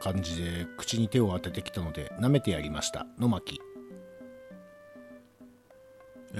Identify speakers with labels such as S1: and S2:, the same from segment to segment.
S1: 感じで口に手を当ててきたので舐めてやりました。野巻。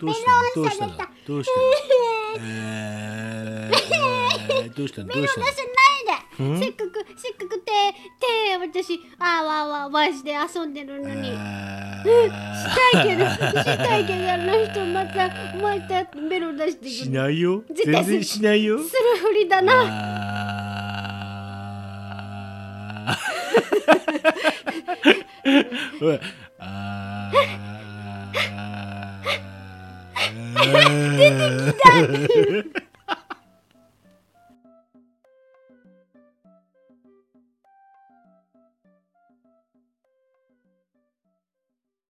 S1: どうしたの？どうしたの？どうしたの？えーどうしたの？どうした
S2: せっかくせっかく手手私あわわわして遊んでるのに。うん、したいけど、したいけど、あの人また、またベロ出してくる。
S1: しないよ。
S2: 絶対
S1: 全然しないよ。
S2: するふりだな。
S1: ああ。出てきた。